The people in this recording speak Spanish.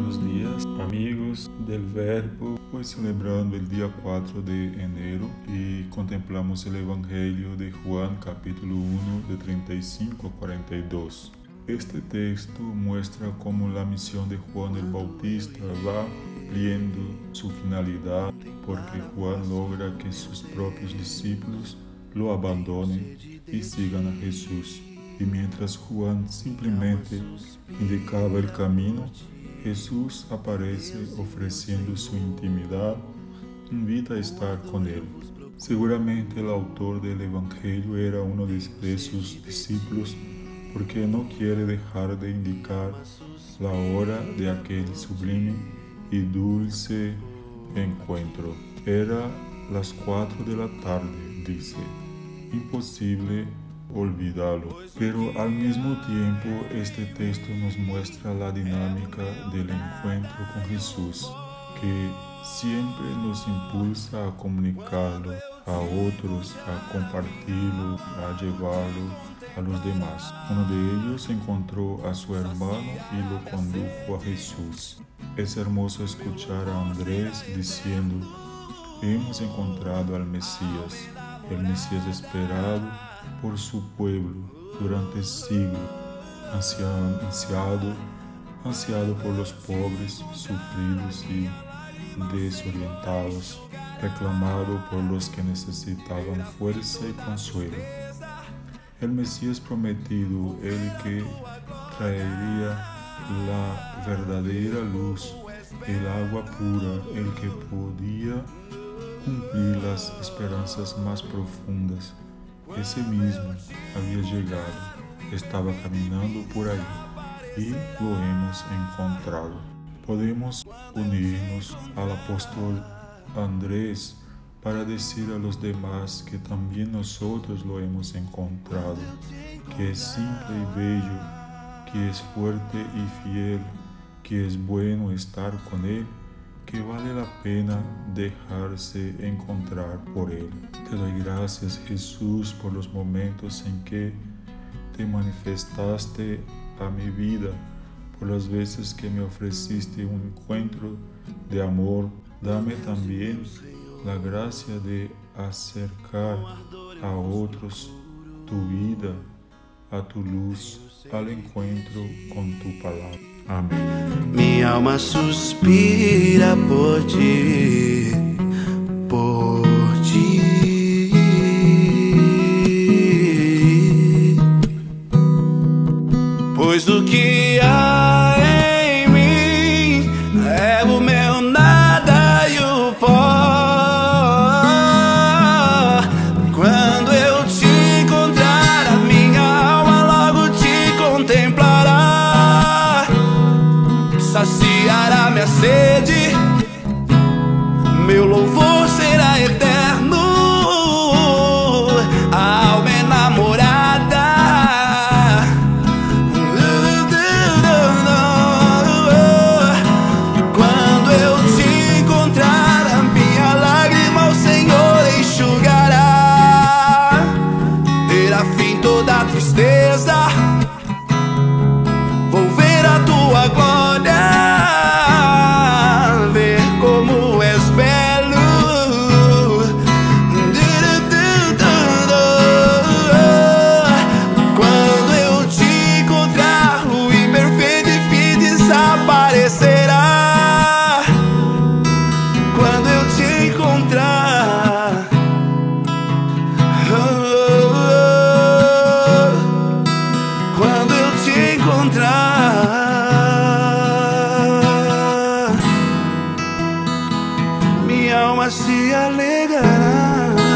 buenos dias, amigos del Verbo. Hoje celebrando o dia 4 de janeiro e contemplamos o Evangelho de Juan, capítulo 1, de 35 a 42. Este texto mostra como a missão de Juan el Bautista va cumpliendo sua finalidade, porque Juan logra que seus próprios discípulos lo abandonem e sigam a Jesus. E mientras Juan simplesmente indicava o caminho, Jesús aparece ofreciendo su intimidad, invita a estar con él. Seguramente el autor del Evangelio era uno de sus discípulos porque no quiere dejar de indicar la hora de aquel sublime y dulce encuentro. Era las cuatro de la tarde, dice. Imposible olvidarlo. Pero al mismo tiempo este texto nos muestra la dinámica del encuentro con Jesús, que siempre nos impulsa a comunicarlo a otros, a compartirlo, a llevarlo a los demás. Uno de ellos encontró a su hermano y lo condujo a Jesús. Es hermoso escuchar a Andrés diciendo, hemos encontrado al Mesías, el Mesías esperado por su pueblo durante siglos, ansiado, ansiado por los pobres, sufridos y desorientados, reclamado por los que necesitaban fuerza y consuelo. El Mesías prometido, el que traería la verdadera luz, el agua pura, el que podía cumprir as esperanças mais profundas. Esse mesmo havia chegado, estava caminhando por aí e lo hemos encontrado. Podemos unir-nos ao apóstolo Andrés para dizer a los demás que também nós lo hemos encontrado, que é simples e bello, que é forte e fiel, que é bueno estar com ele que vale la pena dejarse encontrar por Él. Te doy gracias Jesús por los momentos en que te manifestaste a mi vida, por las veces que me ofreciste un encuentro de amor. Dame también la gracia de acercar a otros tu vida, a tu luz, al encuentro con tu palabra. Amém. Minha alma suspira por ti, por ti. Pois o que há sede. minha alma se alegrará.